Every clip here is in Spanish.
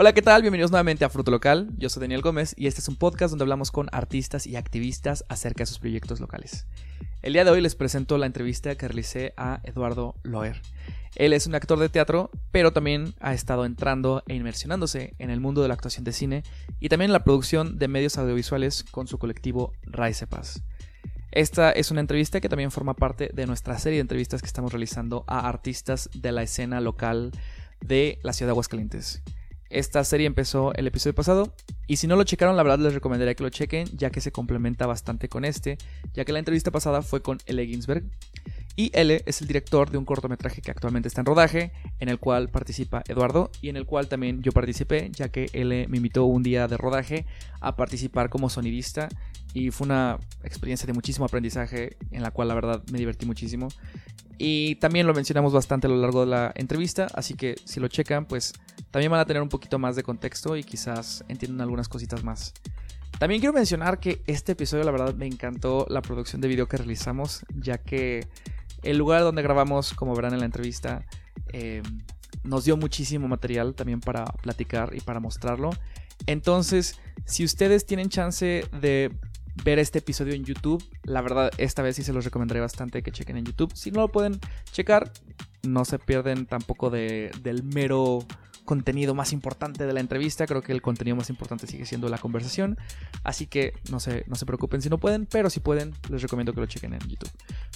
Hola, ¿qué tal? Bienvenidos nuevamente a Fruto Local. Yo soy Daniel Gómez y este es un podcast donde hablamos con artistas y activistas acerca de sus proyectos locales. El día de hoy les presento la entrevista que realicé a Eduardo Loer. Él es un actor de teatro, pero también ha estado entrando e inmersionándose en el mundo de la actuación de cine y también en la producción de medios audiovisuales con su colectivo Raicepas. Esta es una entrevista que también forma parte de nuestra serie de entrevistas que estamos realizando a artistas de la escena local de la ciudad de Aguascalientes. Esta serie empezó el episodio pasado y si no lo checaron, la verdad les recomendaría que lo chequen ya que se complementa bastante con este, ya que la entrevista pasada fue con L. Ginsberg y L es el director de un cortometraje que actualmente está en rodaje, en el cual participa Eduardo y en el cual también yo participé, ya que L me invitó un día de rodaje a participar como sonidista y fue una experiencia de muchísimo aprendizaje en la cual la verdad me divertí muchísimo. Y también lo mencionamos bastante a lo largo de la entrevista, así que si lo checan, pues también van a tener un poquito más de contexto y quizás entiendan algunas cositas más. También quiero mencionar que este episodio la verdad me encantó la producción de video que realizamos, ya que el lugar donde grabamos, como verán en la entrevista, eh, nos dio muchísimo material también para platicar y para mostrarlo. Entonces, si ustedes tienen chance de ver este episodio en YouTube. La verdad, esta vez sí se los recomendaré bastante que chequen en YouTube. Si no lo pueden checar, no se pierden tampoco de, del mero contenido más importante de la entrevista. Creo que el contenido más importante sigue siendo la conversación. Así que no se, no se preocupen si no pueden, pero si pueden, les recomiendo que lo chequen en YouTube.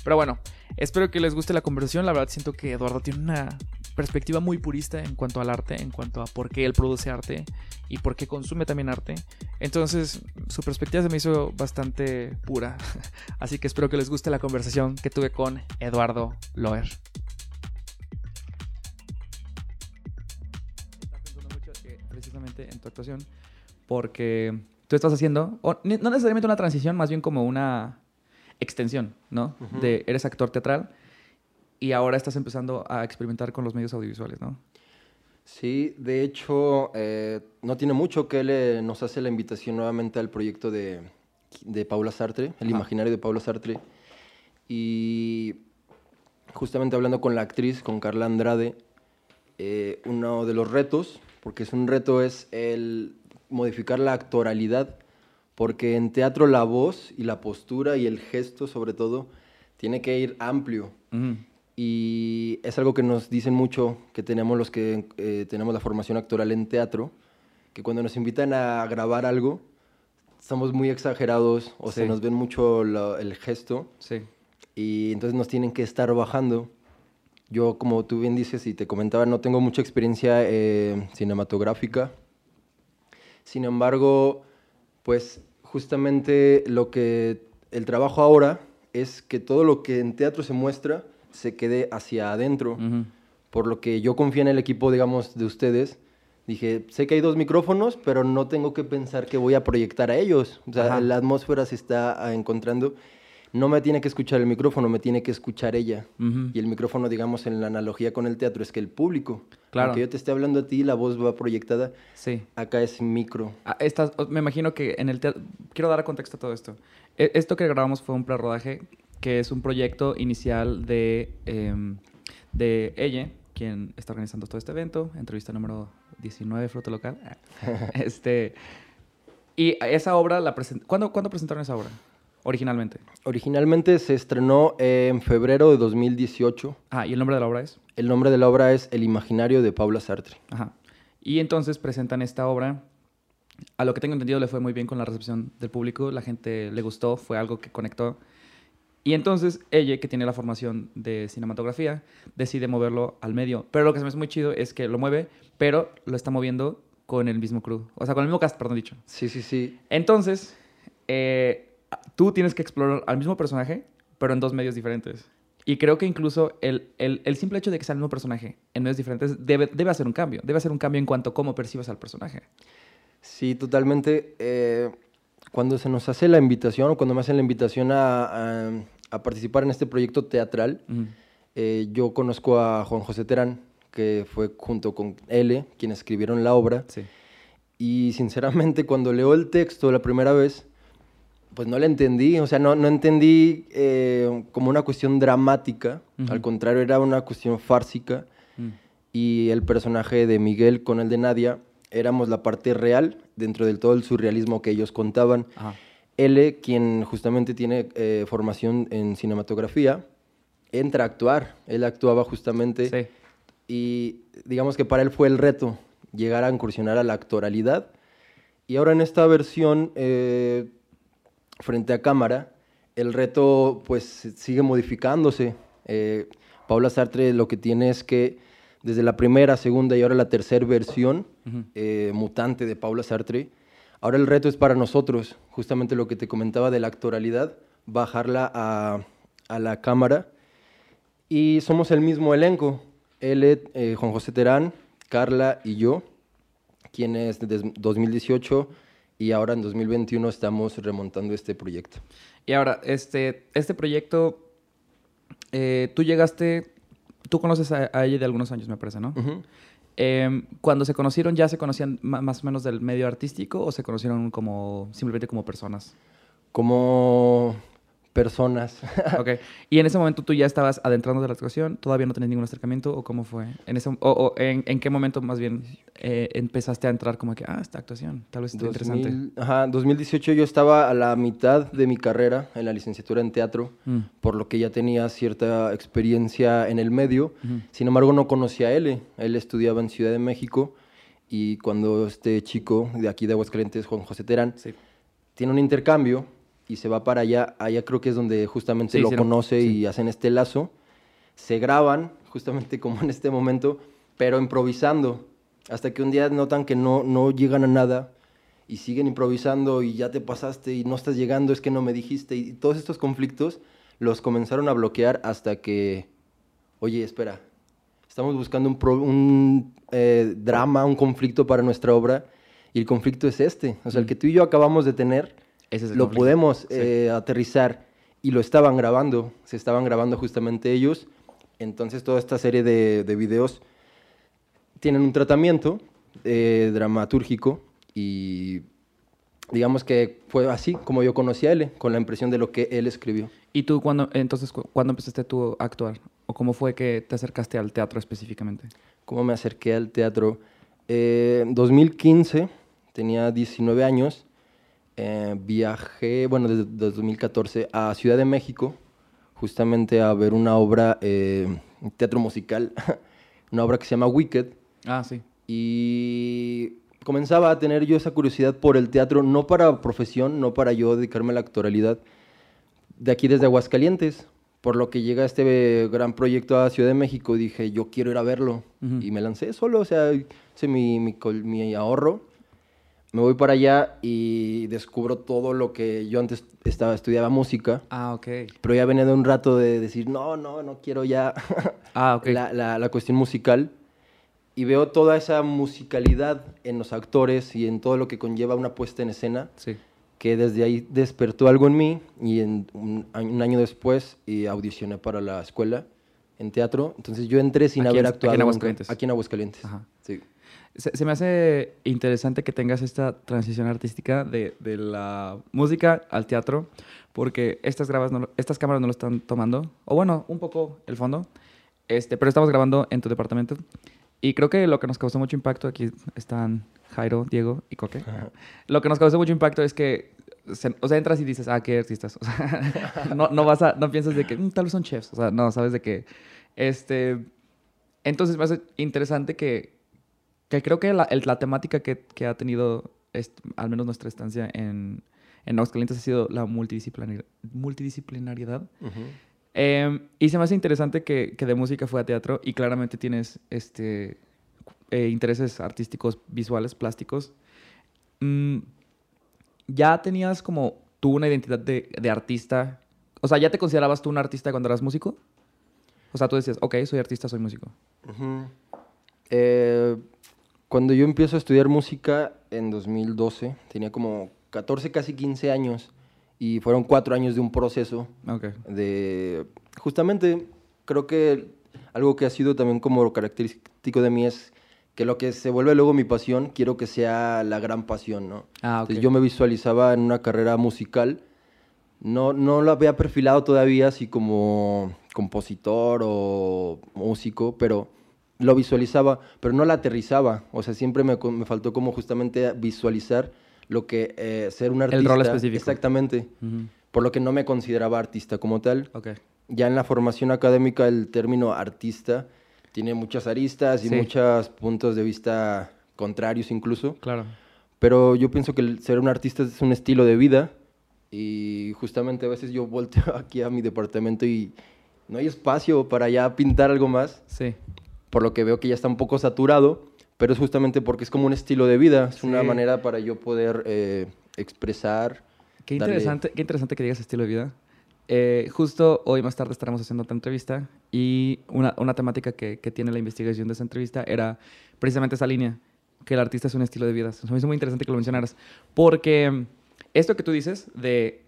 Pero bueno, espero que les guste la conversación. La verdad siento que Eduardo tiene una perspectiva muy purista en cuanto al arte, en cuanto a por qué él produce arte y por qué consume también arte. Entonces, su perspectiva se me hizo bastante pura. Así que espero que les guste la conversación que tuve con Eduardo Loer. En tu actuación porque tú estás haciendo, no necesariamente una transición, más bien como una extensión, ¿no? De eres actor teatral y ahora estás empezando a experimentar con los medios audiovisuales, ¿no? Sí, de hecho, eh, no tiene mucho que él nos hace la invitación nuevamente al proyecto de, de Paula Sartre, el imaginario de Paula Sartre. Y justamente hablando con la actriz, con Carla Andrade, eh, uno de los retos porque es un reto, es el modificar la actoralidad, porque en teatro la voz y la postura y el gesto sobre todo tiene que ir amplio. Y es algo que nos dicen mucho, que tenemos los que eh, tenemos la formación actoral en teatro, que cuando nos invitan a grabar algo, somos muy exagerados o se nos ven mucho el gesto. Sí. Y entonces nos tienen que estar bajando yo, como tú bien dices y te comentaba, no tengo mucha experiencia eh, cinematográfica. Sin embargo, pues justamente lo que el trabajo ahora es que todo lo que en teatro se muestra se quede hacia adentro. Por lo que yo confío en el equipo, digamos, de ustedes. Dije, sé que hay dos micrófonos, pero no tengo que pensar que voy a proyectar a ellos. O sea, la atmósfera se está ah, encontrando no me tiene que escuchar el micrófono, me tiene que escuchar ella. Y el micrófono, digamos, en la analogía con el teatro, es que el público, claro. que yo te esté hablando a ti, la voz va proyectada, sí. acá es micro. Ah, me imagino que en el teatro, quiero dar contexto a todo esto. E, esto que grabamos fue un pre-rodaje, que es un proyecto inicial de, em, de ella, quien está organizando todo este evento, entrevista número 19, Fruto Local. este, y esa obra la presentaron, ¿cuándo, ¿cuándo presentaron esa obra? Originalmente. Originalmente se estrenó en febrero de 2018. Ah, ¿y el nombre de la obra es? El nombre de la obra es El imaginario de Paula Sartre. Ajá. Y entonces presentan esta obra. A lo que tengo entendido le fue muy bien con la recepción del público, la gente le gustó, fue algo que conectó. Y entonces ella, que tiene la formación de cinematografía, decide moverlo al medio. Pero lo que se me hace muy chido es que lo mueve, pero lo está moviendo con el mismo crew. O sea, con el mismo cast, perdón dicho. Sí, sí, sí. Entonces, eh, tú tienes que explorar al mismo personaje, pero en dos medios diferentes. Y creo que incluso el, el, simple hecho de que sea el mismo personaje en medios diferentes debe, debe hacer un cambio. Debe hacer un cambio en cuanto a cómo percibes al personaje. Sí, totalmente. Eh, cuando se nos hace la invitación, o cuando me hacen la invitación a, a, participar en este proyecto teatral, eh, yo conozco a Juan José Terán, que fue junto con L, quienes escribieron la obra. Sí. Y sinceramente, cuando leo el texto la primera vez, pues no la entendí, o sea, no, no entendí eh, como una cuestión dramática, al contrario, era una cuestión fársica. Mm. Y el personaje de Miguel con el de Nadia éramos la parte real dentro del todo el surrealismo que ellos contaban. Ajá. L, quien justamente tiene eh, formación en cinematografía, entra a actuar. Él actuaba justamente Sí. y digamos que para él fue el reto llegar a incursionar a la actoralidad. Y ahora en esta versión, eh, frente a cámara, el reto pues sigue modificándose. Eh, Paula Sartre lo que tiene es que desde la primera, segunda y ahora la tercera versión eh, mutante de Paula Sartre, ahora el reto es para nosotros, justamente lo que te comentaba de la actoralidad, bajarla a, a la cámara. Y somos el mismo elenco, él, eh, Juan José Terán, Carla y yo, quienes desde 2018 y ahora en 2021 estamos remontando este proyecto. Y ahora, este, este proyecto, eh, tú llegaste, tú conoces a, a ella de algunos años, me parece, ¿no? Em, cuando se conocieron, ¿ya se conocían más o menos del medio artístico o se conocieron como simplemente como personas? Como personas. Ok. Y en ese momento tú ya estabas adentrando de la actuación, todavía no tenías ningún acercamiento o cómo fue? En ese, o, o en, en qué momento más bien eh, empezaste a entrar como que, ah, esta actuación, tal vez está interesante. 2000, ajá, 2018 yo estaba a la mitad de mi carrera en la licenciatura en teatro, Mm. por lo que ya tenía cierta experiencia en el medio. Ujú. Sin embargo, no conocía a él. Él estudiaba en Ciudad de México y cuando este chico de aquí de Aguascalientes, Juan José Terán, Sí. tiene un intercambio y se va para allá, allá creo que es donde justamente Sí, lo conoce sí. y hacen este lazo. Se graban, justamente como en este momento, pero improvisando. Hasta que un día notan que no, no llegan a nada y siguen improvisando y ya te pasaste y no estás llegando, es que no me dijiste. Y todos estos conflictos los comenzaron a bloquear hasta que, oye, espera, estamos buscando un, pro- un, eh, drama, un conflicto para nuestra obra y el conflicto es este. O sea, el que tú y yo acabamos de tener, Ese es el lo conflicto. podemos Sí. eh, aterrizar y lo estaban grabando, se estaban grabando justamente ellos. Entonces toda esta serie de, de videos tienen un tratamiento eh, dramatúrgico y digamos que fue así como yo conocí a él, con la impresión de lo que él escribió. ¿Y tú cuándo, entonces, cu- cuándo empezaste tú a actuar? ¿O cómo fue que te acercaste al teatro específicamente? ¿Cómo me acerqué al teatro? Eh, en 2015, tenía 19 años, eh, viajé, bueno, desde, desde 2014 a Ciudad de México, justamente a ver una obra, eh, teatro musical, una obra que se llama Wicked, Ah, sí. y comenzaba a tener yo esa curiosidad por el teatro, no para profesión, no para yo dedicarme a la actoralidad, de aquí desde Aguascalientes, por lo que llega este gran proyecto a Ciudad de México, dije, yo quiero ir a verlo, Ujú. y me lancé solo, o sea, hice mi, mi, mi ahorro, me voy para allá y descubro todo lo que yo antes estaba, estudiaba música, Ah, ok. pero ya venía de un rato de decir, no, no, no quiero ya Ah, ok. la, la- la cuestión musical y veo toda esa musicalidad en los actores y en todo lo que conlleva una puesta en escena, Sí. que desde ahí despertó algo en mí y en un, año- un año después y audicioné para la escuela en teatro. Entonces yo entré sin Aquí haber en- aquí en actuado nunca. Aguascalientes. Aquí en Aguascalientes. Ajá. Sí. Se, se me hace interesante que tengas esta transición artística de, de la música al teatro, porque estas, grabas no estas cámaras no lo están tomando, o bueno, un poco el fondo, este, pero estamos grabando en tu departamento. Y creo que lo que nos causó mucho impacto, aquí están Jairo, Diego y Coque. Lo que nos causó mucho impacto es que, o sea, entras y dices, ah, qué artistas. O sea, no, no vas a, no piensas de que "Mm, tal vez son chefs. O sea, no, sabes de que, este, entonces me hace interesante que, que creo que la, el- la temática que, que ha tenido, al menos nuestra estancia en, en Aguascalientes ha sido la multidisciplinar, multidisciplinariedad. Eh, y se me hace interesante que, que de música fue a teatro y claramente tienes este, eh, intereses artísticos, visuales, plásticos. Mm, ¿Ya tenías como tú una identidad de, de artista? O sea, ¿ya te considerabas tú un artista cuando eras músico? O sea, tú decías, ok, soy artista, soy músico. Eh, cuando yo empiezo a estudiar música en 2012, tenía como 14, casi 15 años y fueron cuatro años de un proceso Ok. de justamente creo que algo que ha sido también como característico de mí es que lo que se vuelve luego mi pasión quiero que sea la gran pasión no Ah, ok. Entonces, yo me visualizaba en una carrera musical no no lo había perfilado todavía así como compositor o músico pero lo visualizaba, pero no la aterrizaba. O sea, siempre me, me faltó como justamente visualizar lo que eh, ser un artista. El rol específico. Exactamente. Por lo que no me consideraba artista como tal. Ok. Ya en la formación académica el término artista tiene muchas aristas y Sí. muchos puntos de vista contrarios incluso. Claro. Pero yo pienso que el ser un artista es un estilo de vida y justamente a veces yo volteo aquí a mi departamento y no hay espacio para ya pintar algo más, Sí. Por lo que veo que ya está un poco saturado, pero es justamente porque es como un estilo de vida, es una manera para yo poder eh, expresar. Qué darle- interesante, qué interesante que digas estilo de vida. Eh, justo hoy más tarde estaremos haciendo otra entrevista y una, una temática que, que tiene la investigación de esa entrevista era precisamente esa línea, que el artista es un estilo de vida. Hizo muy interesante que lo mencionaras, porque esto que tú dices de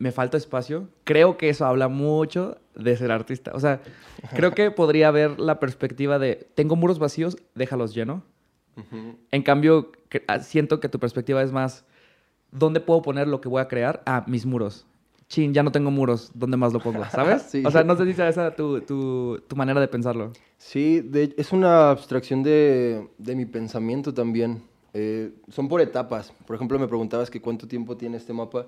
me falta espacio, creo que eso habla mucho de ser artista. O sea, creo que podría haber la perspectiva de tengo muros vacíos, déjalos lleno. En cambio, ah, siento que tu perspectiva es más, ¿dónde puedo poner lo que voy a crear? Ah, mis muros. Chin, ya no tengo muros, ¿dónde más lo pongo? ¿Sabes? Sí. O sea, no sé si sea esa tu, tu, tu manera de pensarlo. Sí, de- es una abstracción de, de mi pensamiento también. Eh, son por etapas. Por ejemplo, me preguntabas que cuánto tiempo tiene este mapa.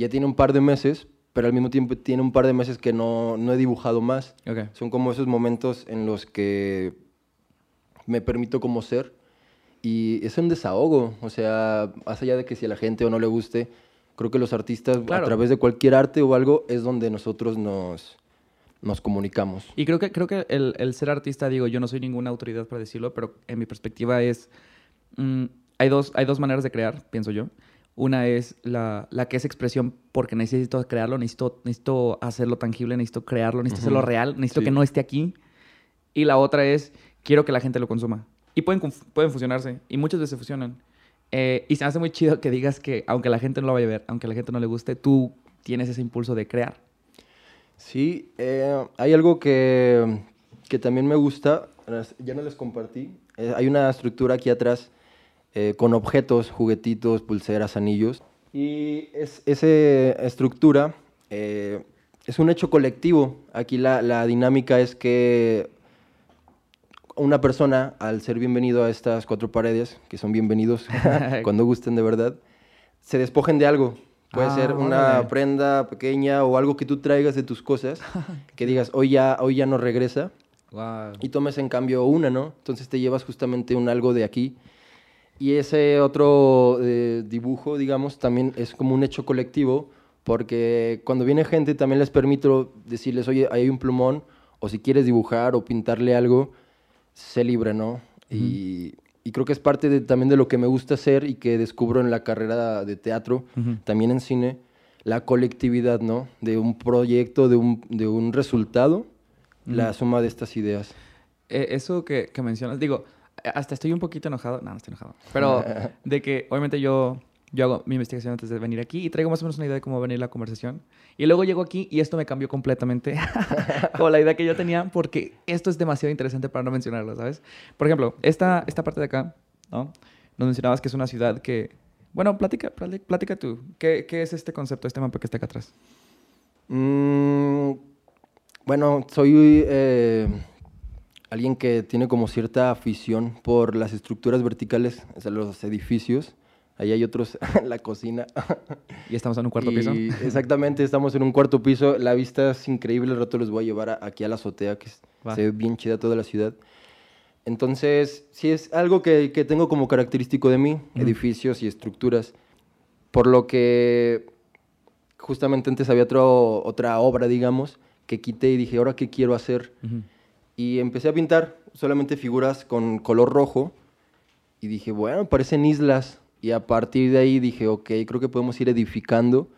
Ya tiene un par de meses, pero al mismo tiempo tiene un par de meses que no, no he dibujado más. Ok. Son como esos momentos en los que me permito como ser y es un desahogo. O sea, más allá de que si a la gente o no le guste, creo que los artistas Claro. a través de cualquier arte o algo es donde nosotros nos, nos comunicamos. Y creo que, creo que el, el ser artista, digo, yo no soy ninguna autoridad para decirlo, pero en mi perspectiva es, mm, hay, dos, hay dos maneras de crear, pienso yo. Una es la, la que es expresión porque necesito crearlo, necesito, necesito hacerlo tangible, necesito crearlo, necesito hacerlo Ujú. real, necesito Sí. que no esté aquí. Y la otra es, quiero que la gente lo consuma. Y pueden, pueden fusionarse, y muchas veces fusionan. Eh, y se me hace muy chido que digas que aunque la gente no lo vaya a ver, aunque la gente no le guste, tú tienes ese impulso de crear. Sí, eh, hay algo que, que también me gusta, ya no les compartí. Eh, hay una estructura aquí atrás eh, con objetos, juguetitos, pulseras, anillos. Y es, esa estructura eh, es un hecho colectivo. Aquí la, la dinámica es que una persona, al ser bienvenido a estas cuatro paredes, que son bienvenidos cuando gusten de verdad, se despojen de algo. Puede Ah, ser una órale. prenda pequeña o algo que tú traigas de tus cosas, que digas, hoy ya, hoy ya no regresa, Wow. y tomes en cambio una, ¿no? Entonces te llevas justamente un algo de aquí. Y ese otro eh, dibujo, digamos, también es como un hecho colectivo, porque cuando viene gente también les permito decirles, oye, hay un plumón, o si quieres dibujar o pintarle algo, sé libre, ¿no? y, y creo que es parte de- también de lo que me gusta hacer y que descubro en la carrera de teatro, también en cine, la colectividad, ¿no? De un proyecto, de un, de un resultado, la suma de estas ideas. Eh, eso que, que mencionas, digo, hasta estoy un poquito enojado, no, no estoy enojado, pero de que obviamente yo, yo hago mi investigación antes de venir aquí y traigo más o menos una idea de cómo va a venir la conversación. Y luego llego aquí y esto me cambió completamente con la idea que yo tenía porque esto es demasiado interesante para no mencionarlo, ¿sabes? Por ejemplo, esta, esta parte de acá, ¿no? Nos mencionabas que es una ciudad que... Bueno, platica, plati- platica tú. ¿Qué, ¿Qué es este concepto, este mapa que está acá atrás? Mm, bueno, soy eh, alguien que tiene como cierta afición por las estructuras verticales, o sea, los edificios. Ahí hay otros, la cocina. Y estamos en un cuarto Y piso. Exactamente, estamos en un cuarto piso. La vista es increíble. El rato les voy a llevar a- aquí a la azotea, que Va. se ve bien chida toda la ciudad. Entonces, sí es algo que, que tengo como característico de mí, edificios y estructuras. Por lo que justamente antes había otro- otra obra, digamos, que quité y dije, ¿ahora qué quiero hacer? Ujú. Y empecé a pintar solamente figuras con color rojo. Y dije, bueno, parecen islas. Y a partir de ahí dije, ok, creo que podemos ir edificando.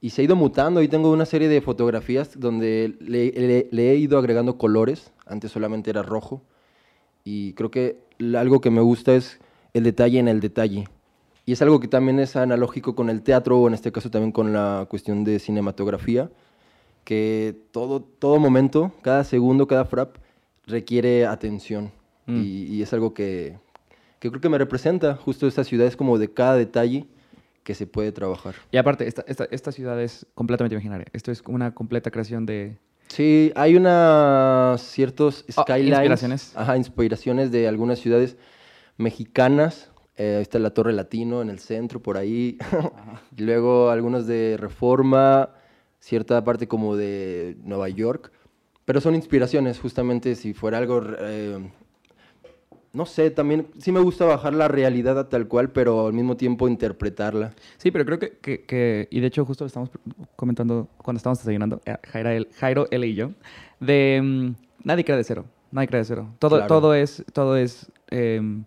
Y se ha ido mutando. Y tengo una serie de fotografías donde le, le- le he ido agregando colores. Antes solamente era rojo. Y creo que algo que me gusta es el detalle en el detalle. Y es algo que también es analógico con el teatro, o en este caso también con la cuestión de cinematografía, que todo, todo momento, cada segundo, cada frap, requiere atención. Mm. Y, y es algo que, que creo que me representa. Justo esta ciudad es como de cada detalle que se puede trabajar. Y aparte, esta, esta, esta ciudad es completamente imaginaria. Esto es una completa creación de, Sí, hay unas ciertos Oh, skylines. inspiraciones. Ajá, inspiraciones de algunas ciudades mexicanas. Eh, está la Torre Latino en el centro, por ahí. Y Luego algunos de Reforma, cierta parte como de Nueva York. Pero son inspiraciones, justamente si fuera algo... eh, no sé, también sí me gusta bajar la realidad a tal cual, pero al mismo tiempo interpretarla. Sí, pero creo que, que- que- y de hecho justo lo estamos comentando cuando estábamos desayunando, eh, Jairo, él- Jairo, él y yo, de mm, nadie crea de cero, nadie crea de cero. Todo, Claro. todo es, todo es em,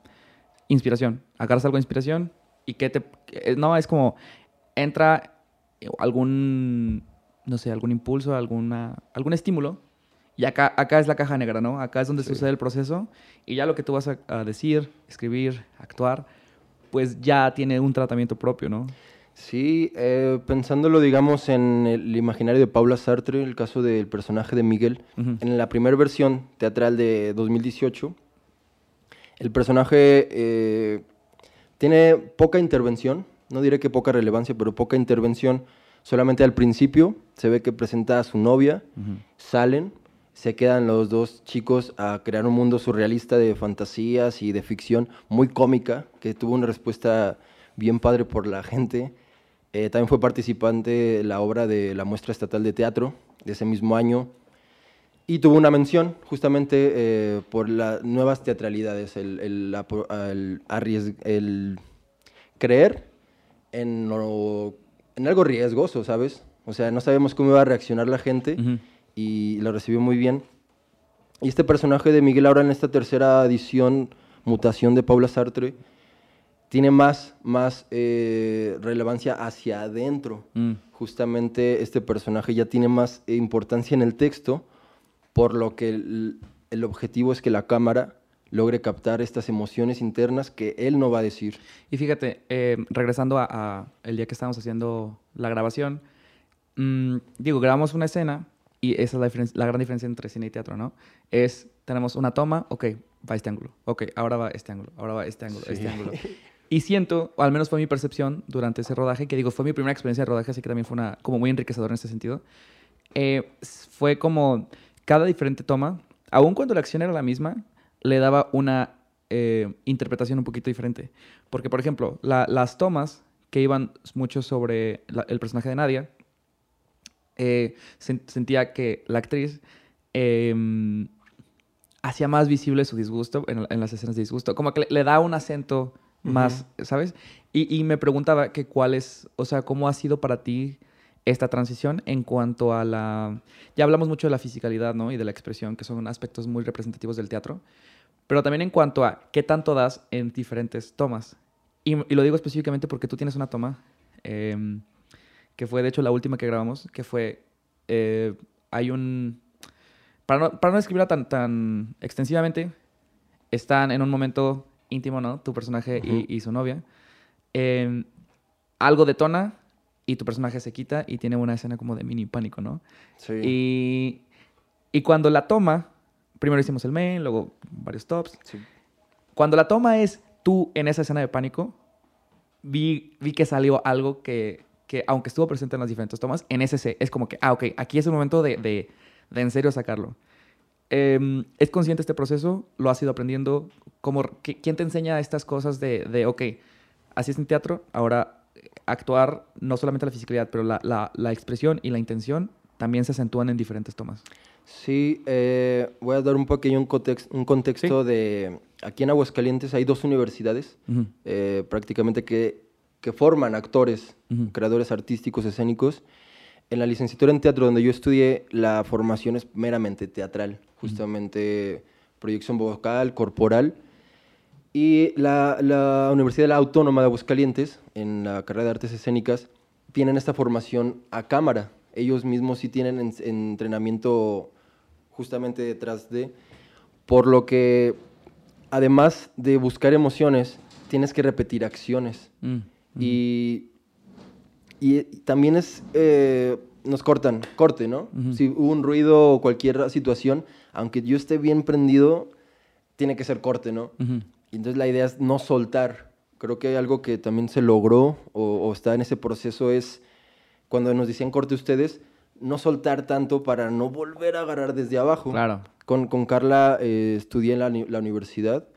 inspiración. Agarras algo de inspiración y que te, que- no, es como, entra algún, no sé, algún impulso, alguna, algún estímulo y acá, acá es la caja negra, ¿no? Acá es donde Sí. sucede el proceso y ya lo que tú vas a, a decir, escribir, actuar, pues ya tiene un tratamiento propio, ¿no? Sí, eh, pensándolo, digamos, en el imaginario de Paula Sartre, el caso del personaje de Miguel, en la primera versión teatral de 2018, el personaje eh, tiene poca intervención, no diré que poca relevancia, pero poca intervención. Solamente al principio se ve que presenta a su novia, salen, se quedan los dos chicos a crear un mundo surrealista de fantasías y de ficción muy cómica, que tuvo una respuesta bien padre por la gente. Eh, también fue participante de la obra de la muestra estatal de teatro de ese mismo año. Y tuvo una mención justamente eh, por las nuevas teatralidades, el, el el el creer en, lo- en algo riesgoso, ¿sabes? O sea, no sabemos cómo iba a reaccionar la gente. Y lo recibió muy bien. Y este personaje de Miguel ahora en esta tercera edición, mutación de Paula Sartre, tiene más, más eh, relevancia hacia adentro. Mm. Justamente este personaje ya tiene más eh, importancia en el texto, por lo que el, el objetivo es que la cámara logre captar estas emociones internas que él no va a decir. Y fíjate, eh, regresando a, a el día que estábamos haciendo la grabación, mm, digo, grabamos una escena y esa es la, gran diferencia entre cine y teatro, ¿no? Es, tenemos una toma, ok, va este ángulo, ok, ahora va este ángulo, ahora va este ángulo, este ángulo. Y siento, o al menos fue mi percepción durante ese rodaje, que digo, fue mi primera experiencia de rodaje, así que también fue una, como muy enriquecedora en ese sentido. Eh, fue como cada diferente toma, aun cuando la acción era la misma, le daba una eh, interpretación un poquito diferente. Porque, por ejemplo, la- las tomas que iban mucho sobre la- el personaje de Nadia, eh, sen- sentía que la actriz em, hacía más visible su disgusto en, en las escenas de disgusto. Como que le, le da un acento más, ¿sabes? Y, y me preguntaba que cuál es, o sea, cómo ha sido para ti esta transición en cuanto a la... Ya hablamos mucho de la fisicalidad, ¿no? Y de la expresión, que son aspectos muy representativos del teatro. Pero también en cuanto a qué tanto das en diferentes tomas. Y, y lo digo específicamente porque tú tienes una toma, em, que fue de hecho la última que grabamos, que fue, eh, hay un... Para no, para no describirla tan, tan extensivamente, están en un momento íntimo, ¿no? Tu personaje y- su novia. Em, algo detona y tu personaje se quita y tiene una escena como de mini pánico, ¿no? Sí. Y, y cuando la toma, primero hicimos el main, luego varios tops. Sí. Cuando la toma es tú en esa escena de pánico, vi, vi que salió algo que, que, aunque estuvo presente en las diferentes tomas, en ese se- es como que, ah, ok, aquí es el momento de, de, de en serio sacarlo. Em, ¿Es consciente este proceso? ¿Lo has ido aprendiendo? ¿Cómo, qué- ¿Quién te enseña estas cosas de, de, ok, así es en teatro, ahora eh, actuar, no solamente la fisicalidad, pero la, la, la expresión y la intención también se acentúan en diferentes tomas? Sí, eh, voy a dar un pequeño un context- un contexto de... Aquí en Aguascalientes hay dos universidades eh, prácticamente que, que forman actores, creadores artísticos, escénicos. En la licenciatura en teatro donde yo estudié, la formación es meramente teatral, justamente proyección vocal, corporal. Y la, la Universidad de la Autónoma de Aguascalientes, en la carrera de artes escénicas, tienen esta formación a cámara. Ellos mismos sí tienen en- entrenamiento justamente detrás de, por lo que además de buscar emociones, tienes que repetir acciones. Mm, Y, y también es, eh, nos cortan, corte, ¿no? Ujú. Si hubo un ruido o cualquier situación, aunque yo esté bien prendido, tiene que ser corte, ¿no? Ujú. Y entonces la idea es no soltar. Creo que hay algo que también se logró o, o está en ese proceso es, cuando nos decían corte ustedes, no soltar tanto para no volver a agarrar desde abajo. Claro. Con, con Carla eh, estudié en la, la universidad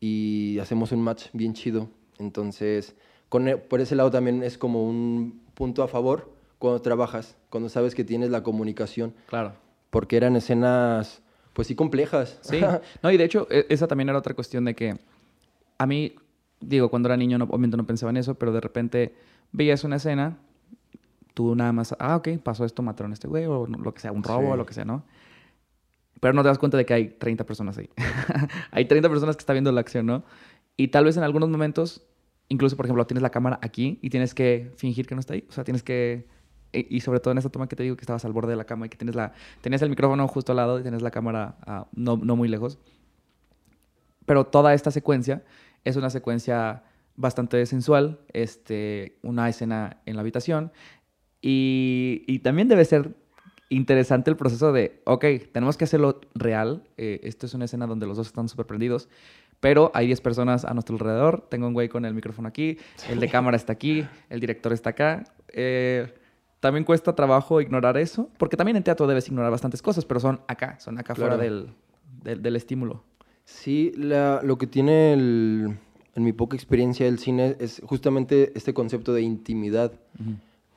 y hacemos un match bien chido. Entonces, con e- por ese lado también es como un punto a favor cuando trabajas, cuando sabes que tienes la comunicación, Claro. porque eran escenas, pues sí, complejas. Sí. No, y de hecho, e- esa también era otra cuestión de que a mí, digo, cuando era niño, no, obviamente no pensaba en eso, pero de repente veías una escena, tú nada más, ah, ok, pasó esto, mataron a este güey, o lo que sea, un robo, Sí. o lo que sea, ¿no? Pero no te das cuenta de que hay 30 personas ahí. hay 30 personas que están viendo la acción, ¿no? Y tal vez en algunos momentos, incluso, por ejemplo, tienes la cámara aquí y tienes que fingir que no está ahí. O sea, tienes que... Y y sobre todo en esta toma que te digo que estabas al borde de la cama y que tienes, la, tenías el micrófono justo al lado y tienes la cámara ah, no, no muy lejos. Pero toda esta secuencia es una secuencia bastante sensual, este, una escena en la habitación. Y, y también debe ser interesante el proceso de, ok, tenemos que hacerlo real. eh, esto es una escena donde los dos están súper prendidos. Pero hay 10 personas a nuestro alrededor. Tengo un güey con el micrófono aquí, el de cámara está aquí, el director está acá. Eh, también cuesta trabajo ignorar eso, porque también en teatro debes ignorar bastantes cosas, pero son acá, son acá fuera Claro. del, del, del estímulo. Sí, la- lo que tiene el- en mi poca experiencia del cine es justamente este concepto de intimidad.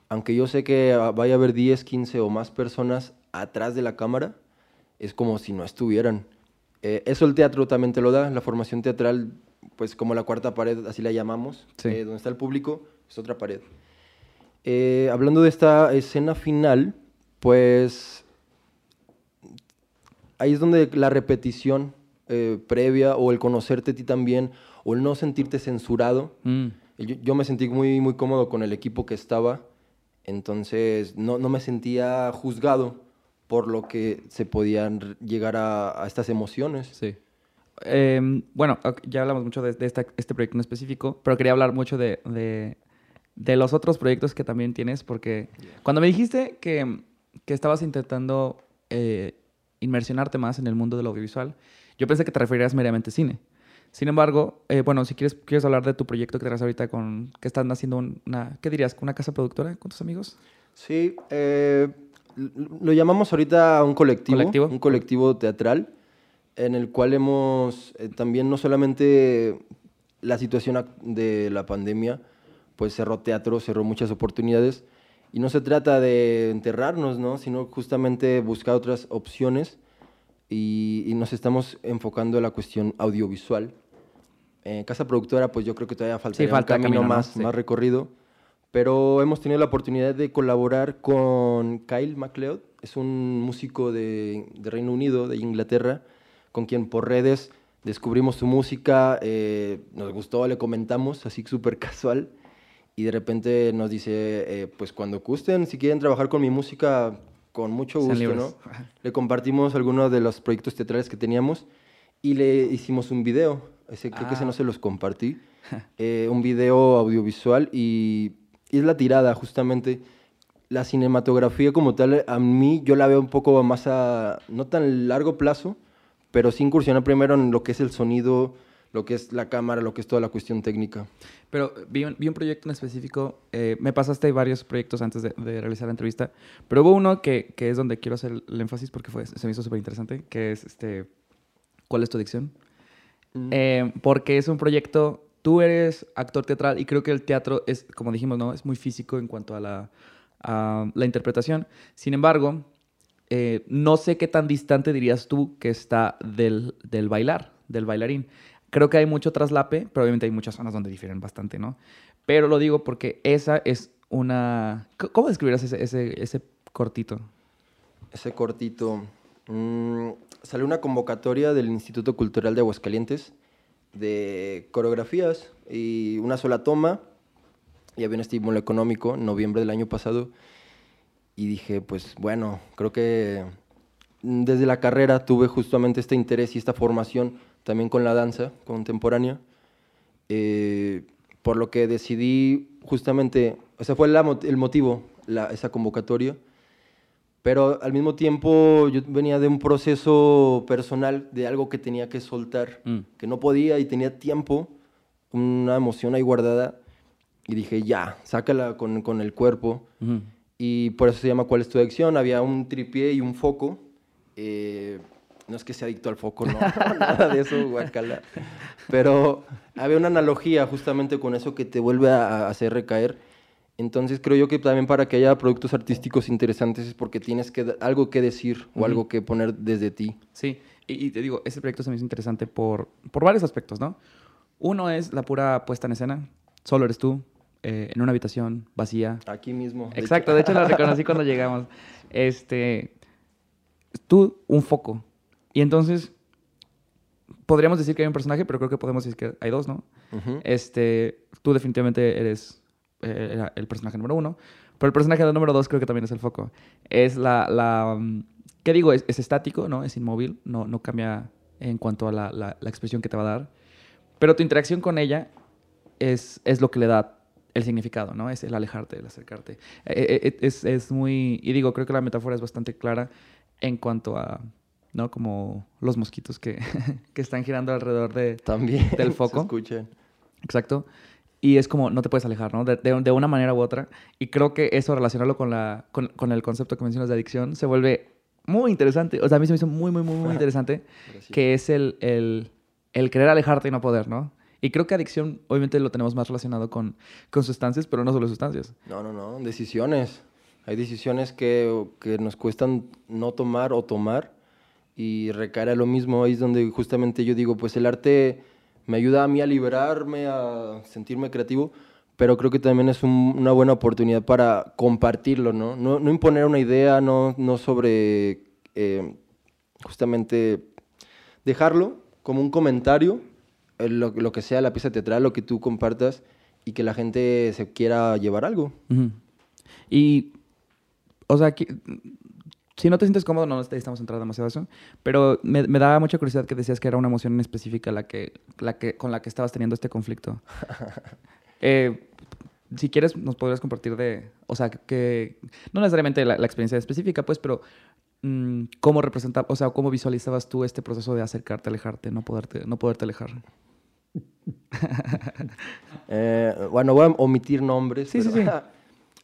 Aunque yo sé que vaya a haber 10, 15 o más personas atrás de la cámara, es como si no estuvieran. Eh, eso el teatro también te lo da, la formación teatral, pues como la cuarta pared, así la llamamos, Sí. eh, donde está el público, es otra pared. Eh, hablando de esta escena final, pues ahí es donde la repetición eh, previa o el conocerte a ti también o el no sentirte censurado. Mm. Yo, yo me sentí muy, muy cómodo con el equipo que estaba, entonces no, no me sentía juzgado por lo que se podían llegar a, a estas emociones. Sí. Em, bueno, ya hablamos mucho de, de esta- este proyecto en específico, pero quería hablar mucho de, de- de los otros proyectos que también tienes, porque cuando me dijiste que, que estabas intentando eh, inmersionarte más en el mundo del audiovisual, yo pensé que te referías meramente a cine. Sin embargo, eh, bueno, si quieres, quieres hablar de tu proyecto que traes ahorita con que están haciendo un- una, ¿qué dirías? ¿Una casa productora con tus amigos? Sí, eh, lo llamamos ahorita un colectivo, ¿Colectivo? un colectivo teatral, en el cual hemos eh, también no solamente la situación ac- de la pandemia, pues cerró teatro, cerró muchas oportunidades, y no se trata de enterrarnos, ¿no? sino justamente buscar otras opciones, y, y nos estamos enfocando en la cuestión audiovisual. En Casa Productora, pues yo creo que todavía falta falta un camino, camino, ¿no? más, Sí. más recorrido. Pero hemos tenido la oportunidad de colaborar con Kyle MacLeod, es un músico de, de Reino Unido, de Inglaterra, con quien por redes descubrimos su música, eh, nos gustó, le comentamos, así súper casual, y de repente nos dice, eh, pues cuando gusten, si quieren trabajar con mi música, con mucho gusto. ¿no? Le compartimos algunos de los proyectos teatrales que teníamos y le hicimos un video. Ese, creo que ese Ah. no se los compartí. Eh, un video audiovisual y es la tirada, justamente. La cinematografía como tal, a mí yo la veo un poco más a, no tan largo plazo, pero sí incursionar primero en lo que es el sonido, lo que es la cámara, lo que es toda la cuestión técnica. Pero vi un, vi un proyecto en específico, eh, me pasaste varios proyectos antes de, de realizar la entrevista, pero hubo uno que, que es donde quiero hacer el, énfasis porque fue, se me hizo súper interesante, que es este, ¿cuál es tu adicción? Eh, porque es un proyecto, tú eres actor teatral y creo que el teatro es, como dijimos, ¿no? Es muy físico en cuanto a la, la interpretación. Sin embargo, eh, no sé qué tan distante dirías tú que está del, del bailar, del bailarín. Creo que hay mucho traslape, pero obviamente hay muchas zonas donde difieren bastante, ¿no? Pero lo digo porque esa es una... ¿Cómo describirás ese, ese, ese cortito? Ese cortito. mm, salió una convocatoria del Instituto Cultural de Aguascalientes de coreografías y una sola toma. Y había un estímulo económico en noviembre del año pasado. Y dije, pues bueno, creo que desde la carrera tuve justamente este interés y esta formación también con la danza contemporánea. Eh, por lo que decidí justamente, o sea, fue el motivo, la- esa convocatoria. Pero al mismo tiempo yo venía de un proceso personal de algo que tenía que soltar, Mm. que no podía y tenía tiempo, una emoción ahí guardada. Y dije, ya, sácala con, con el cuerpo. Ujú. Y por eso se llama ¿Cuál es tu adicción? Había un tripié y un foco. Eh, no es que sea adicto al foco, no, nada de eso, guacala. Pero había una analogía justamente con eso que te vuelve a hacer recaer. Entonces creo yo que también para que haya productos artísticos interesantes es porque tienes que algo que decir o algo que poner desde ti. Sí, y, y te digo, ese proyecto se me hizo interesante por, por varios aspectos, ¿no? Uno es la pura puesta en escena. Solo eres tú, eh, en una habitación vacía. Aquí mismo. de Exacto, hecho. de hecho lo reconocí cuando llegamos. Este, tú, un foco. Y entonces, podríamos decir que hay un personaje, pero creo que podemos decir que hay dos, ¿no? Este, tú definitivamente eres eh, era el personaje número uno, pero el personaje número dos creo que también es el foco. Es la, la mm, ¿qué digo? Es, es estático, ¿no? Es inmóvil, no, no cambia en cuanto a la, la- la expresión que te va a dar, pero tu interacción con ella es, es lo que le da el significado, ¿no? Es el alejarte, el acercarte. Eh, eh, es, es muy, y digo, creo que la metáfora es bastante clara en cuanto a, ¿no? Como los mosquitos que, que están girando alrededor de, También. del se foco. escuchan. Exacto. Y es como, no te puedes alejar, ¿no? De, de- de una manera u otra. Y creo que eso, relacionarlo con, la, con, con el concepto que mencionas de adicción, se vuelve muy interesante. O sea, a mí se me hizo muy, muy, muy, muy interesante. Gracias. que es el, el, el querer alejarte y no poder, ¿no? Y creo que adicción, obviamente, lo tenemos más relacionado con, con sustancias, pero no solo sustancias. No, no, no. Decisiones. Hay decisiones que, que nos cuestan no tomar o tomar y recaer a lo mismo. Ahí es donde justamente yo digo, pues el arte me ayuda a mí a liberarme, a sentirme creativo, pero creo que también es un- una buena oportunidad para compartirlo, ¿no? No, no imponer una idea, no, no sobre eh, justamente dejarlo como un comentario, eh, lo, que sea la pieza teatral, lo que tú compartas y que la gente se quiera llevar algo. Y, o sea, aquí- si no te sientes cómodo, no necesitamos entrar demasiado a eso, pero me, me da mucha curiosidad que decías que era una emoción en específica la que, la que, con la que estabas teniendo este conflicto. Eh, si quieres, nos podrías compartir de, o sea, que, no necesariamente la, la experiencia específica, pues, pero mm, cómo representa, o sea, cómo visualizabas tú este proceso de acercarte, alejarte, no poderte, no poderte alejar. Eh, bueno, voy a omitir nombres. Sí, sí, sí.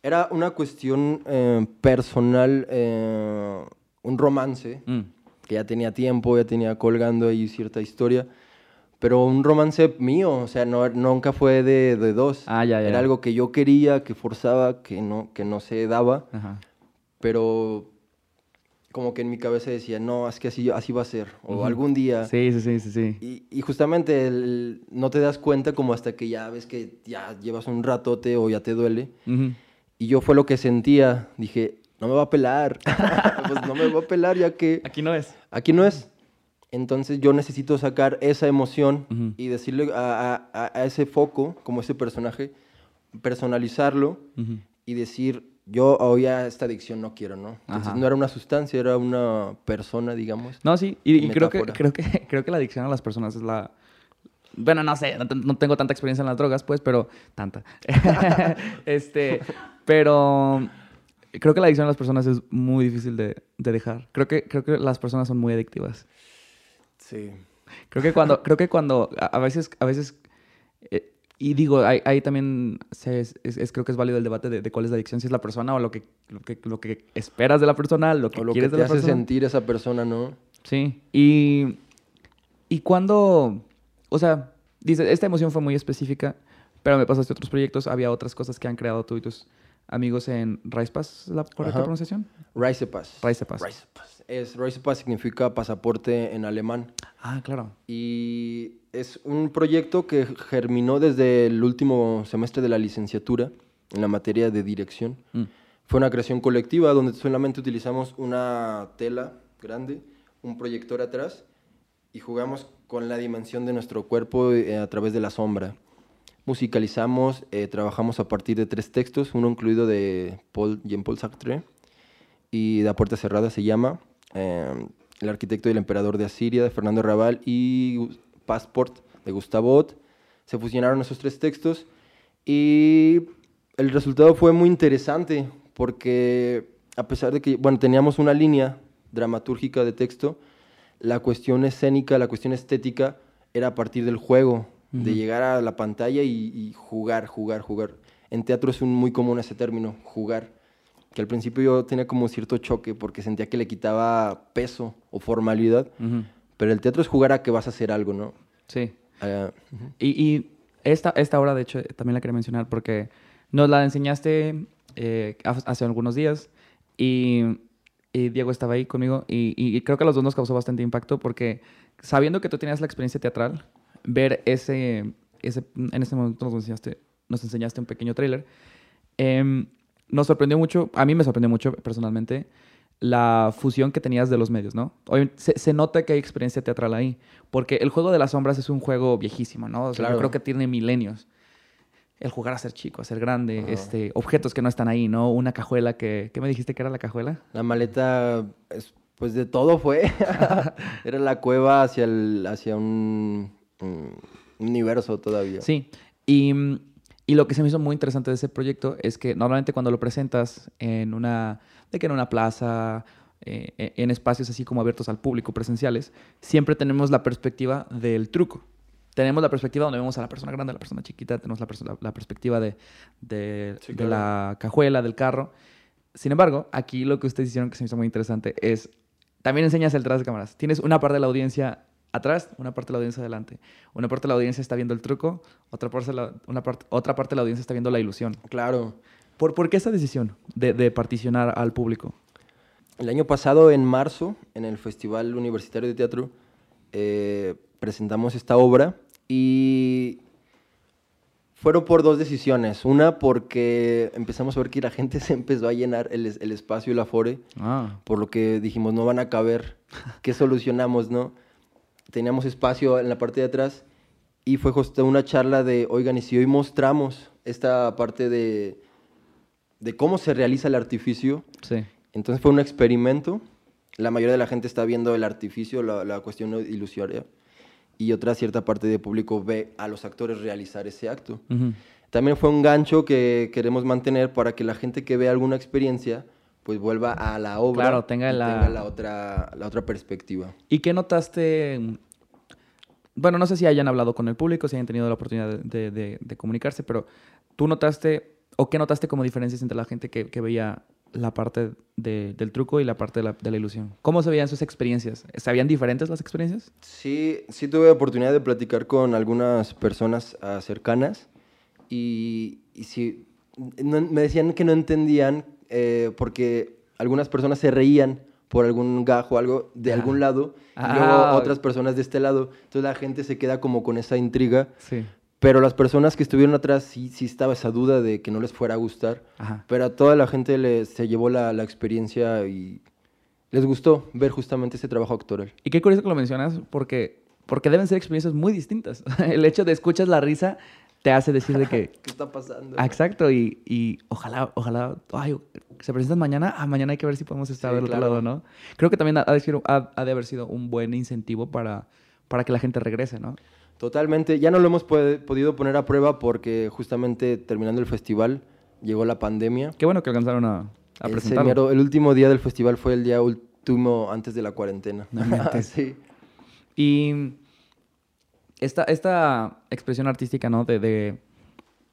Era una cuestión eh, personal, eh, un romance Mm. que ya tenía tiempo, ya tenía colgando ahí cierta historia, pero un romance mío, o sea, no, nunca fue de, de dos. Ah, ya, ya. Era algo que yo quería, que forzaba, que no, que no se daba, Ajá. pero como que en mi cabeza decía, no, es que así, así va a ser, o Ujú. algún día. Sí, sí, sí, sí, sí. Y, y justamente el- no te das cuenta como hasta que ya ves que ya llevas un ratote o ya te duele. Ujú. Y yo fue lo que sentía. Dije, no me va a pelar. pues no me va a pelar ya que Aquí no es. aquí no es. Entonces yo necesito sacar esa emoción Ujú. y decirle a, a- a ese foco, como ese personaje, personalizarlo Ujú. y decir, yo hoy a esta adicción no quiero, ¿no? Entonces Ajá. no era una sustancia, era una persona, digamos. No, sí, y, y creo, que, creo, que, creo que la adicción a las personas es la... Bueno, no sé, no, no tengo tanta experiencia en las drogas, pues, pero tanta. este, pero creo que la adicción a las personas es muy difícil de, de dejar. Creo que, creo que las personas son muy adictivas. Sí. Creo que cuando, creo que cuando a, a veces, a veces, eh, y digo, ahí, también se- es, es- creo que es válido el debate de, de cuál es la adicción, si es la persona o lo que, lo que, lo que esperas de la persona, lo que O lo que quieres te de la hace persona. sentir esa persona, ¿no? Sí, y, y cuando, o sea, dice, esta emoción fue muy específica, pero me pasaste otros proyectos, había otras cosas que han creado tú y tus amigos en Ricepass, ¿es la correcta Ajá. pronunciación? Ricepass. Ricepass. Ricepass. Es, significa pasaporte en alemán. Ah, claro. Y es un proyecto que germinó desde el último semestre de la licenciatura en la materia de dirección. Mm. Fue una creación colectiva donde solamente utilizamos una tela grande, un proyector atrás y jugamos con la dimensión de nuestro cuerpo eh, a través de la sombra. Musicalizamos, eh, trabajamos a partir de tres textos, uno incluido de Paul, Jean-Paul Sartre y La Puerta Cerrada se llama, eh, El arquitecto y el emperador de Asiria de Fernando Raval y Passport de Gustavo Ott. Se fusionaron esos tres textos y el resultado fue muy interesante porque a pesar de que, bueno, teníamos una línea dramatúrgica de texto, la cuestión escénica, la cuestión estética era a partir del juego, de llegar a la pantalla y, y jugar, jugar, jugar. En teatro es un, muy común ese término, jugar. que al principio yo tenía como cierto choque porque sentía que le quitaba peso o formalidad, pero el teatro es jugar a que vas a hacer algo, ¿no? Sí. Ah, y, y esta, esta obra, de hecho, también la quería mencionar porque nos la enseñaste eh, hace algunos días y, Diego estaba ahí conmigo y, creo que a los dos nos causó bastante impacto porque sabiendo que tú tenías la experiencia teatral, ver ese, ese en ese momento nos enseñaste, nos enseñaste un pequeño tráiler. Em, nos sorprendió mucho, a mí me sorprendió mucho personalmente, la fusión que tenías de los medios, ¿no? se, se, nota que hay experiencia teatral ahí, porque el juego de las sombras es un juego viejísimo, ¿no? Yo creo que tiene milenios. El jugar a ser chico, a ser grande, este, objetos que no están ahí, ¿no? Una cajuela que... ¿Qué me dijiste que era la cajuela? La maleta, pues de todo fue. era la cueva hacia, el, hacia un universo todavía. Sí, y y lo que se me hizo muy interesante de ese proyecto es que normalmente cuando lo presentas en una, de que en una plaza, eh, e, en espacios así como abiertos al público, presenciales, siempre tenemos la perspectiva del truco. Tenemos la perspectiva donde vemos a la persona grande, a la persona chiquita, tenemos la, la, perspectiva de, de, de la cajuela, del carro. Sin embargo, aquí lo que ustedes hicieron que se me hizo muy interesante es, también enseñas el detrás de cámaras. Tienes una parte de la audiencia atrás, una parte de la audiencia adelante. Una parte de la audiencia está viendo el truco, otra parte, la, una parte, otra parte de la audiencia está viendo la ilusión. Claro. ¿Por, por qué esa decisión de, de, particionar al público? El año pasado, en marzo, en el Festival Universitario de Teatro, eh, presentamos esta obra y fueron por dos decisiones. Una, porque empezamos a ver que la gente se empezó a llenar el, el espacio y la fore, ah. por lo que dijimos, no van a caber. ¿Qué solucionamos, no? Teníamos espacio en la parte de atrás y fue justo una charla de, oigan, y si hoy mostramos esta parte de, de cómo se realiza el artificio, sí. entonces fue un experimento. La mayoría de la gente está viendo el artificio, la, la cuestión ilusoria, y otra cierta parte del público ve a los actores realizar ese acto. También fue un gancho que queremos mantener para que la gente que vea alguna experiencia pues vuelva a la obra. Claro, tenga, la... la... otra, la otra perspectiva. ¿Y qué notaste? Bueno, no sé si hayan hablado con el público, si hayan tenido la oportunidad de, comunicarse, pero tú notaste, o qué notaste como diferencias entre la gente que, veía la parte del truco y la parte de la, ilusión? ¿Cómo se veían sus experiencias? ¿Sabían diferentes las experiencias? Sí, sí tuve oportunidad de platicar con algunas personas ah, cercanas y, y sí, me decían que no entendían eh, porque algunas personas se reían por algún gajo o algo de algún lado, y luego ah, otras personas de este lado. Entonces la gente se queda como con esa intriga. Sí. Pero las personas que estuvieron atrás sí, sí estaba esa duda de que no les fuera a gustar. Pero a toda la gente les, se llevó la, la, experiencia y les gustó ver justamente ese trabajo actoral. Y qué curioso que lo mencionas porque, porque deben ser experiencias muy distintas. El hecho de escuchas la risa te hace decir de que... ¿Qué está pasando? Exacto, y, y ojalá, ojalá, ay, se presentan mañana, ah, mañana hay que ver si podemos estar del otro lado, ¿no? Creo que también ha de, ha, de, haber sido un buen incentivo para, para que la gente regrese, ¿no? Totalmente, ya no lo hemos podido poner a prueba porque justamente terminando el festival llegó la pandemia. Qué bueno que alcanzaron a, a presentarlo. El, último día del festival fue el día último antes de la cuarentena. No sí. Y esta, esta expresión artística, ¿no? De,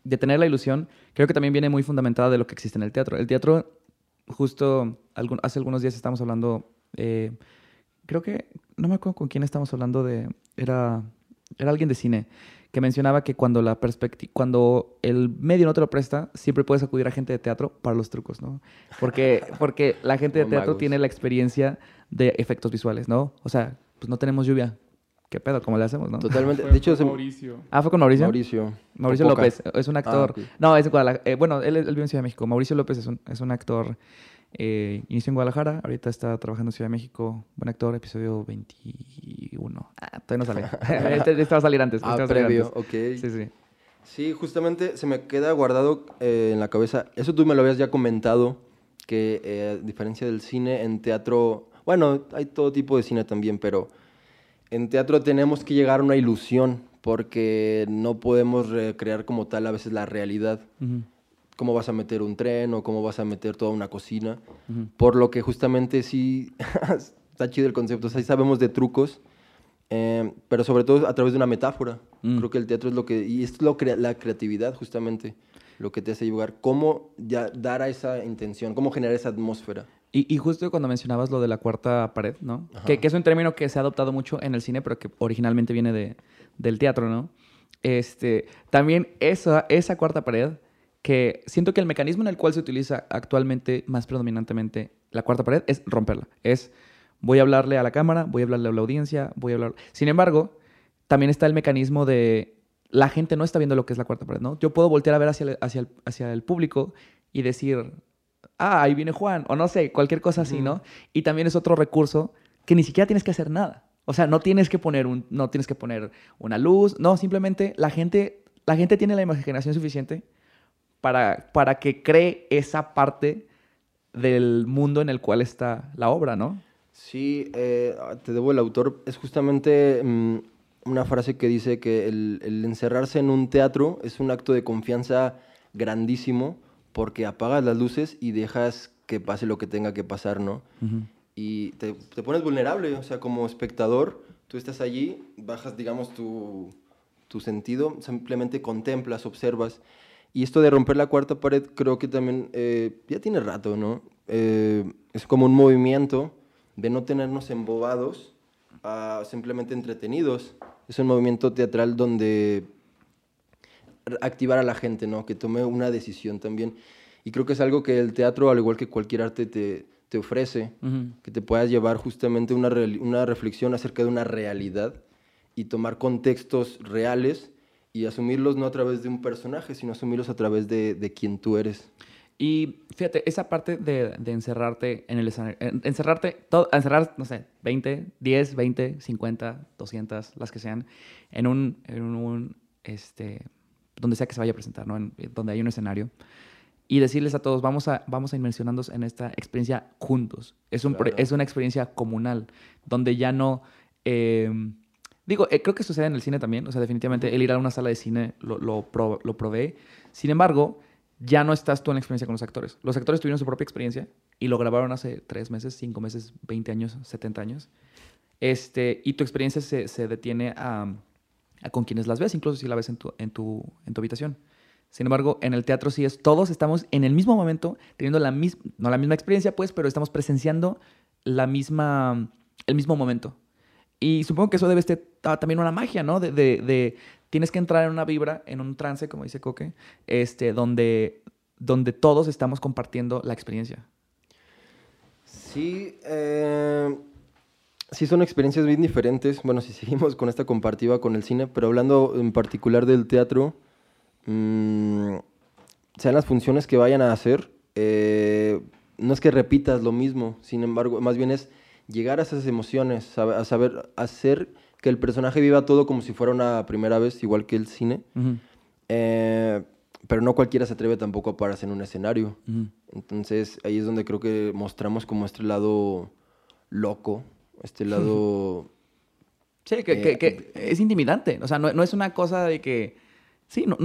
de, tener la ilusión, creo que también viene muy fundamentada de lo que existe en el teatro. El teatro, justo hace algunos días estamos hablando, eh, creo que, no me acuerdo con quién estamos hablando de, era, era alguien de cine, que mencionaba que cuando, la cuando el medio no te lo presta, siempre puedes acudir a gente de teatro para los trucos, ¿no? Porque, porque la gente de teatro tiene la experiencia de efectos visuales, ¿no? O sea, pues no tenemos lluvia, ¿Qué pedo? ¿Cómo le hacemos, no? Totalmente. de hecho, Mauricio. Ah, ¿fue con Mauricio? Mauricio. Mauricio López. Es un actor. Ah, no, es en Guadalajara. Eh, bueno, él, él, vive en Ciudad de México. Mauricio López es un, es un actor. Eh, inició en Guadalajara. Ahorita está trabajando en Ciudad de México. Buen actor. Episodio 21. Ah, todavía no sale. este, este, va a salir antes. Ah, este previo. Ok. Sí, sí. Sí, justamente se me queda guardado eh, en la cabeza. Eso tú me lo habías ya comentado. Que eh, a diferencia del cine, en teatro... Bueno, hay todo tipo de cine también, pero en teatro tenemos que llegar a una ilusión porque no podemos recrear como tal a veces la realidad. Cómo vas a meter un tren o cómo vas a meter toda una cocina. Por lo que justamente sí, está chido el concepto. O sea, sabemos de trucos, eh, pero sobre todo a través de una metáfora. Creo que el teatro es lo que... Y es lo la creatividad, justamente. lo que te hace llegar, cómo ya dar a esa intención, cómo generar esa atmósfera. Y, justo cuando mencionabas lo de la cuarta pared, ¿no? Que, que, es un término que se ha adoptado mucho en el cine, pero que originalmente viene de, del teatro, ¿no? Este, también esa, esa cuarta pared, que siento que el mecanismo en el cual se utiliza actualmente más predominantemente la cuarta pared es romperla. Es, voy a hablarle a la cámara, voy a hablarle a la audiencia, voy a hablar... Sin embargo, también está el mecanismo de la gente no está viendo lo que es la cuarta pared, ¿no? Yo puedo voltear a ver hacia el, hacia el, hacia el público y decir, ah, ahí viene Juan, o no sé, cualquier cosa así, ¿no? Y también es otro recurso que ni siquiera tienes que hacer nada. O sea, no tienes que poner un, no tienes que poner una luz, no, simplemente la gente, la gente tiene la imaginación suficiente para, para que cree esa parte del mundo en el cual está la obra, ¿no? Sí, eh, te debo el autor. Es justamente mm, una frase que dice que el, encerrarse en un teatro es un acto de confianza grandísimo porque apagas las luces y dejas que pase lo que tenga que pasar, ¿no? y te, te, pones vulnerable, o sea, como espectador, tú estás allí, bajas, digamos, tu, tu sentido, simplemente contemplas, observas. Y esto de romper la cuarta pared creo que también eh, ya tiene rato, ¿no? Eh, es como un movimiento de no tenernos embobados, a simplemente entretenidos. Es un movimiento teatral donde activar a la gente, ¿no? Que tome una decisión también. Y creo que es algo que el teatro, al igual que cualquier arte, te, te ofrece, que te puedas llevar justamente una, una reflexión acerca de una realidad y tomar contextos reales y asumirlos no a través de un personaje, sino asumirlos a través de, de quien tú eres. Y fíjate, esa parte de, de encerrarte en el escenario, encerrarte, todo, encerrar, no sé, 20, 10, 20, 50, 200, las que sean, en un, en un este, donde sea que se vaya a presentar, ¿no? En, donde hay un escenario y decirles a todos, vamos a, vamos a inmersionarnos en esta experiencia juntos. Es, un, es una experiencia comunal, donde ya no... Em, digo, eh, creo que sucede en el cine también, o sea, definitivamente el ir a una sala de cine lo, lo, lo provee. Sin embargo, ya no estás tú en la experiencia con los actores. Los actores tuvieron su propia experiencia y lo grabaron hace tres meses, cinco meses, 20 años, 70 años. Este, y tu experiencia se, se detiene a, con quienes las ves, incluso si la ves en tu, en tu, en tu habitación. Sin embargo, en el teatro sí es, todos estamos en el mismo momento teniendo la misma, no la misma experiencia, pues, pero estamos presenciando la misma, el mismo momento. Y supongo que eso debe ser también una magia, ¿no? De, de, tienes que entrar en una vibra, en un trance, como dice Coque, este, donde, donde todos estamos compartiendo la experiencia. Sí, eh, sí son experiencias bien diferentes. Bueno, si seguimos con esta compartida con el cine, pero hablando en particular del teatro, Mm, sean las funciones que vayan a hacer, eh, no es que repitas lo mismo, sin embargo, más bien es llegar a esas emociones, a saber hacer que el personaje viva todo como si fuera una primera vez, igual que el cine. Eh, pero no cualquiera se atreve tampoco a pararse en un escenario. Entonces ahí es donde creo que mostramos como este lado loco, este lado... Sí, que, que, que es intimidante. O sea, no, no, es una cosa de que Sí, no,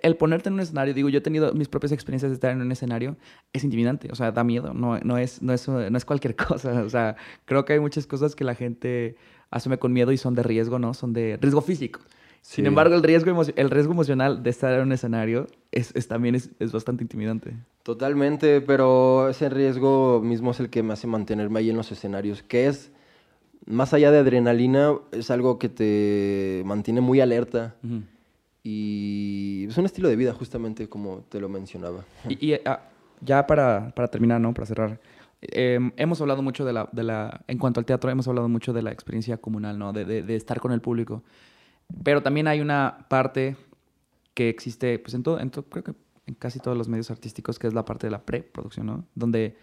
el ponerte en un escenario, digo, yo he tenido mis propias experiencias de estar en un escenario, es intimidante, o sea, da miedo, no, no, es, no, es, no es cualquier cosa, o sea, creo que hay muchas cosas que la gente asume con miedo y son de riesgo, ¿no? Son de riesgo físico. Sin embargo, el riesgo, el riesgo emocional de estar en un escenario es, es también es, es, bastante intimidante. Totalmente, pero ese riesgo mismo es el que me hace mantenerme ahí en los escenarios, que es, más allá de adrenalina, es algo que te mantiene muy alerta. Y es un estilo de vida, justamente como te lo mencionaba. Y, ah, ya para, para, terminar, ¿no? Para cerrar. Em, hemos hablado mucho de la, de la, en cuanto al teatro, hemos hablado mucho de la experiencia comunal, ¿no? De, de, estar con el público. Pero también hay una parte que existe, pues en todo, en todo, creo que en casi todos los medios artísticos, que es la parte de la preproducción, ¿no? Donde,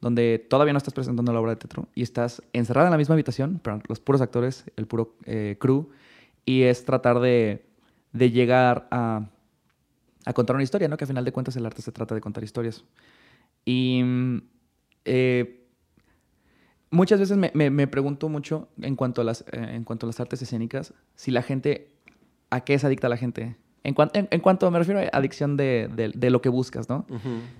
donde todavía no estás presentando la obra de teatro y estás encerrada en la misma habitación, pero los puros actores, el puro eh, crew, y es tratar de de llegar a, a, contar una historia, ¿no? Que a final de cuentas el arte se trata de contar historias. Y eh, muchas veces me, me, pregunto mucho en cuanto, a las, eh, en cuanto a las artes escénicas, si la gente, ¿a qué es adicta la gente? En, en, cuanto me refiero a adicción de, de, lo que buscas, ¿no?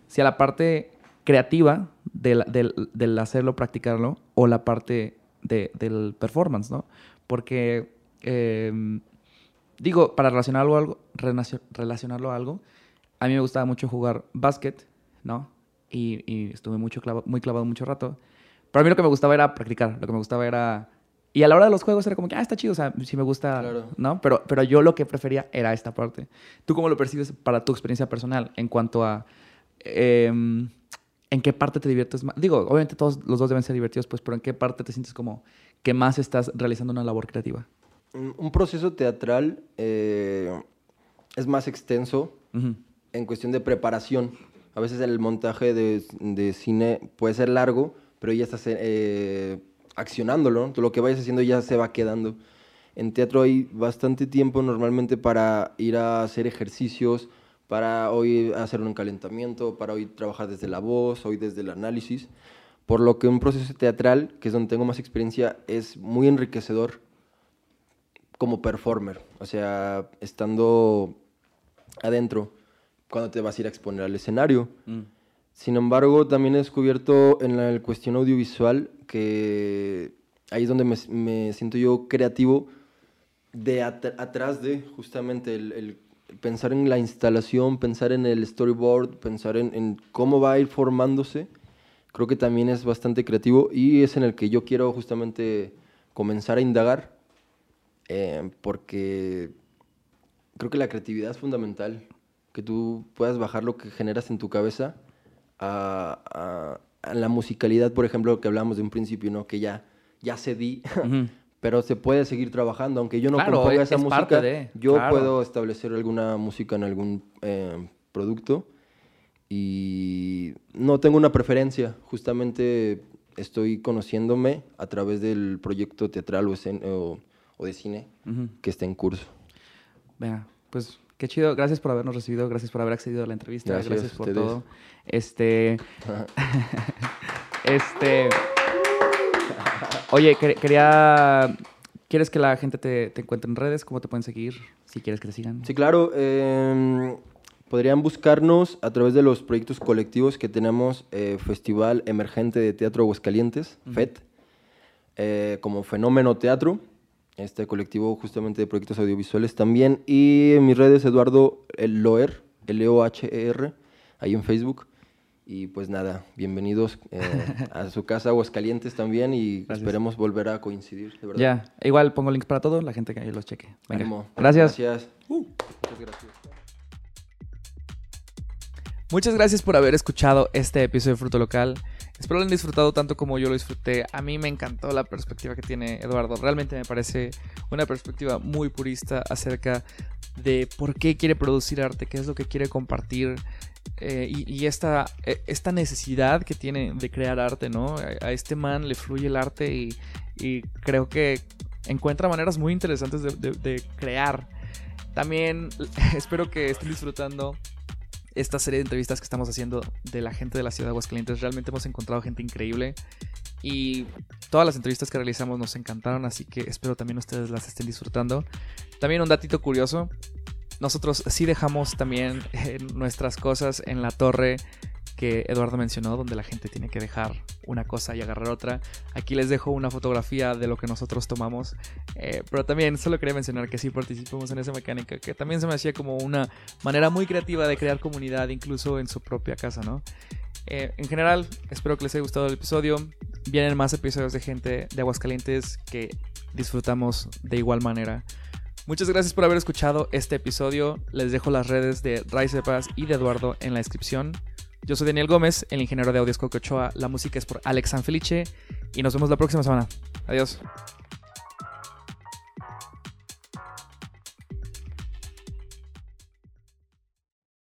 Si a la parte creativa del, del, del, hacerlo, practicarlo, o la parte del performance, ¿no? Porque eh, digo, para relacionarlo a algo, relacionarlo a algo a mí me gustaba mucho jugar básquet, ¿no? Y, y estuve mucho clava- muy clavado mucho rato. Pero a mí lo que me gustaba era practicar, lo que me gustaba era... Y a la hora de los juegos era como que, ah, está chido, o sea, sí me gusta, Claro. ¿no? Pero, pero yo lo que prefería era esta parte. ¿Tú cómo lo percibes para tu experiencia personal en cuanto a... em, ¿En qué parte te diviertes más? Digo, obviamente todos los dos deben ser divertidos, pues, pero ¿en qué parte te sientes como que más estás realizando una labor creativa? Un un proceso teatral eh, es más extenso Ujú. en cuestión de preparación. A veces el montaje de, de cine puede ser largo, pero ya estás eh, accionándolo. Lo que vayas haciendo ya se va quedando. En teatro hay bastante tiempo normalmente para ir a hacer ejercicios, para hoy hacer un calentamiento, para hoy trabajar desde la voz, hoy desde el análisis. Por lo que un proceso teatral, que es donde tengo más experiencia, es muy enriquecedor como performer. O sea, estando adentro cuando te vas a ir a exponer al escenario. Mm. Sin embargo, también he descubierto en la cuestión audiovisual que ahí es donde me, me siento yo creativo de at- atrás de justamente el, el pensar en la instalación, pensar en el storyboard, pensar en, en cómo va a ir formándose. Creo que también es bastante creativo y es en el que yo quiero justamente comenzar a indagar eh, porque creo que la creatividad es fundamental, que tú puedas bajar lo que generas en tu cabeza a, a- la musicalidad, por ejemplo, que hablábamos de un principio, ¿no? Que ya, ya cedí, Ujú. Pero se puede seguir trabajando, aunque yo no Claro, componga es- esa es música, de, yo claro. puedo establecer alguna música en algún eh, producto y no tengo una preferencia, justamente estoy conociéndome a través del proyecto teatral o, o- o de cine que está en curso. Venga, pues qué chido. Gracias por habernos recibido, gracias por haber accedido a la entrevista, Gracias gracias, por todo. Este, este, oye, quer- quería, ¿quieres que la gente te, te encuentre en redes? ¿Cómo te pueden seguir? Si quieres que te sigan. Sí, claro. em, podrían buscarnos a través de los proyectos colectivos que tenemos, eh, Festival Emergente de Teatro Aguascalientes. FET, eh, como Fenómeno Teatro, este colectivo justamente de proyectos audiovisuales también, y en mis redes Eduardo Loer, L-O-H-E-R, ahí en Facebook. Y pues nada, bienvenidos eh, a su casa Aguascalientes también y Gracias. esperemos volver a coincidir, de verdad. Ya, igual pongo links para todo, la gente que ahí los cheque. Venga. Ánimo. Gracias. Gracias. Muchas gracias. Muchas gracias por haber escuchado este episodio de Fruto Local. Espero lo hayan disfrutado tanto como yo lo disfruté. A mí me encantó la perspectiva que tiene Eduardo. Realmente me parece una perspectiva muy purista acerca de por qué quiere producir arte, qué es lo que quiere compartir. Eh, y esta, eh, esta necesidad que tiene de crear arte, ¿no? A, este man le fluye el arte y, creo que encuentra maneras muy interesantes de- de crear. También espero que estén disfrutando esta serie de entrevistas que estamos haciendo de la gente de la ciudad de Aguascalientes. Realmente hemos encontrado gente increíble y todas las entrevistas que realizamos nos encantaron, así que espero también ustedes las estén disfrutando. También un datito curioso, nosotros sí dejamos también eh, nuestras cosas en la torre que Eduardo mencionó, donde la gente tiene que dejar una cosa y agarrar otra. Aquí les dejo una fotografía de lo que nosotros tomamos, eh, pero también solo quería mencionar que sí participamos en esa mecánica, que también se me hacía como una manera muy creativa de crear comunidad, incluso en su propia casa, ¿no? Eh, en general, espero que les haya gustado el episodio. Vienen más episodios de gente de Aguascalientes que disfrutamos de igual manera. Muchas gracias por haber escuchado este episodio. Les dejo las redes de Paz y de Eduardo en la descripción. Yo soy Daniel Gómez, el ingeniero de audio Coque Ochoa. La música es por Alex Sanfelice y nos vemos la próxima semana. Adiós.